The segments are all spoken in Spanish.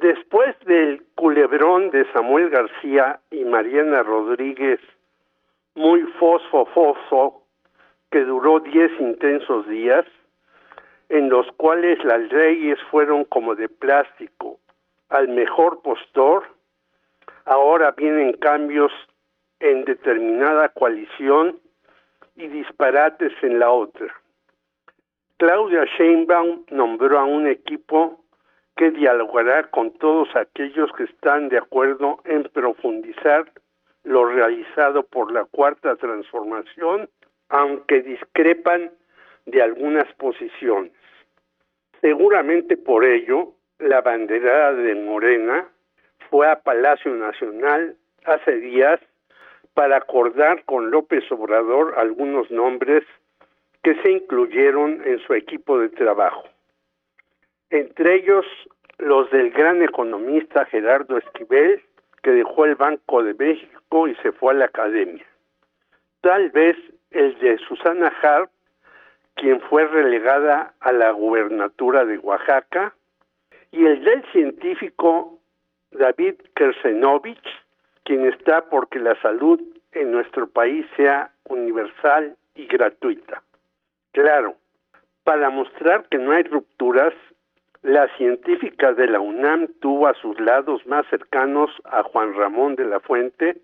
Después del culebrón de Samuel García y Mariana Rodríguez, muy fosfo que duró diez intensos días, en los cuales las leyes fueron como de plástico al mejor postor, ahora vienen cambios en determinada coalición y disparates en la otra. Claudia Sheinbaum nombró a un equipo que dialogará con todos aquellos que están de acuerdo en profundizar lo realizado por la cuarta transformación, aunque discrepan de algunas posiciones. Seguramente por ello, la banderada de Morena fue a Palacio Nacional hace días para acordar con López Obrador algunos nombres que se incluyeron en su equipo de trabajo. Entre ellos los del gran economista Gerardo Esquivel, que dejó el Banco de México y se fue a la academia. Tal vez el de Susana Hart, quien fue relegada a la gubernatura de Oaxaca, y el del científico David Kersenovich, quien está porque la salud en nuestro país sea universal y gratuita. Claro, para mostrar que no hay rupturas, la científica de la UNAM tuvo a sus lados más cercanos a Juan Ramón de la Fuente,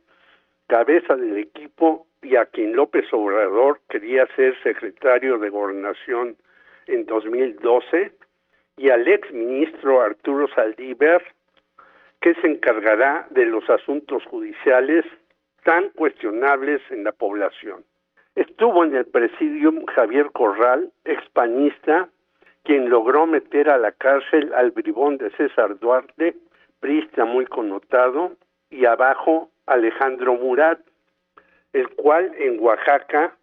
cabeza del equipo y a quien López Obrador quería ser secretario de Gobernación en 2012, y al ex ministro Arturo Saldívar, que se encargará de los asuntos judiciales tan cuestionables en la población. Estuvo en el presidium Javier Corral, expanista, quien logró meter a la cárcel al bribón de César Duarte, prista muy connotado, y abajo Alejandro Murat, el cual en Oaxaca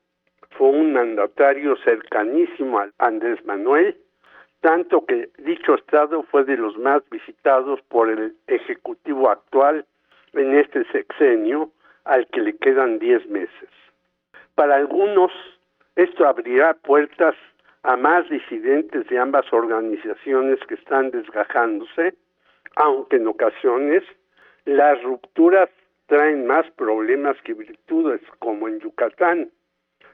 fue un mandatario cercanísimo a Andrés Manuel, tanto que dicho estado fue de los más visitados por el Ejecutivo actual en este sexenio, al que le quedan diez meses. Para algunos, esto abrirá puertas a más disidentes de ambas organizaciones que están desgajándose, aunque en ocasiones las rupturas traen más problemas que virtudes, como en Yucatán,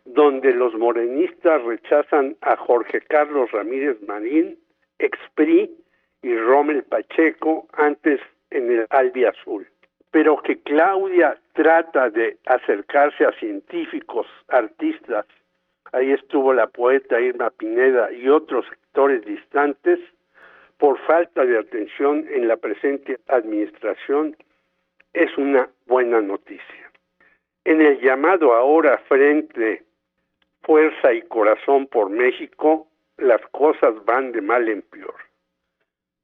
donde los morenistas rechazan a Jorge Carlos Ramírez Marín, expri y Rommel Pacheco, antes en el Albi Azul. Pero que Claudia trata de acercarse a científicos, artistas, ahí estuvo la poeta Irma Pineda y otros sectores distantes, por falta de atención en la presente administración, es una buena noticia. En el llamado ahora Frente Fuerza y Corazón por México, las cosas van de mal en peor.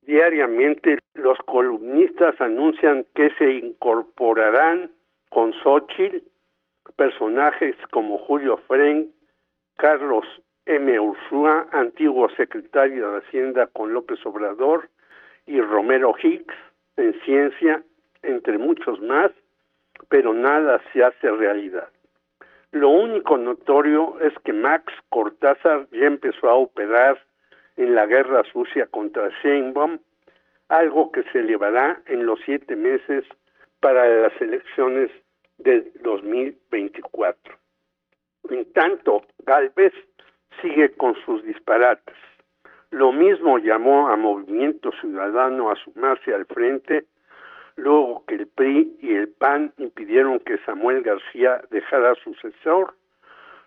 Diariamente los columnistas anuncian que se incorporarán con Xochitl personajes como Julio Fren, Carlos M. Ursúa, antiguo secretario de Hacienda con López Obrador, y Romero Hicks en ciencia, entre muchos más, pero nada se hace realidad. Lo único notorio es que Max Cortázar ya empezó a operar en la guerra sucia contra Sheinbaum, algo que se llevará en los siete meses para las elecciones del 2024. En tanto, Galvez sigue con sus disparates. Lo mismo llamó a Movimiento Ciudadano a sumarse al frente luego que el PRI y el PAN impidieron que Samuel García dejara sucesor,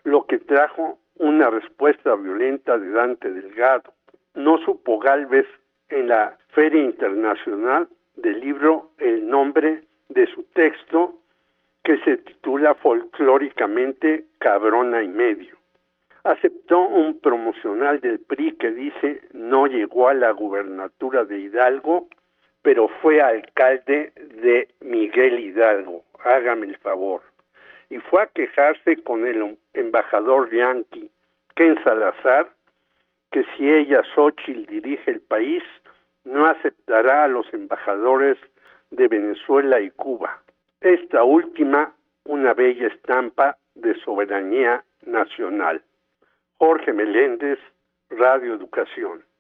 lo que trajo una respuesta violenta de Dante Delgado. No supo Galvez en la Feria Internacional del libro el nombre de su texto que se titula folclóricamente Cabrona y medio. Aceptó un promocional del PRI que dice no llegó a la gubernatura de Hidalgo pero fue alcalde de Miguel Hidalgo, hágame el favor, y fue a quejarse con el embajador yanqui, Ken Salazar, que si ella, Xochitl, dirige el país, no aceptará a los embajadores de Venezuela y Cuba. Esta última, una bella estampa de soberanía nacional. Jorge Meléndez, Radio Educación.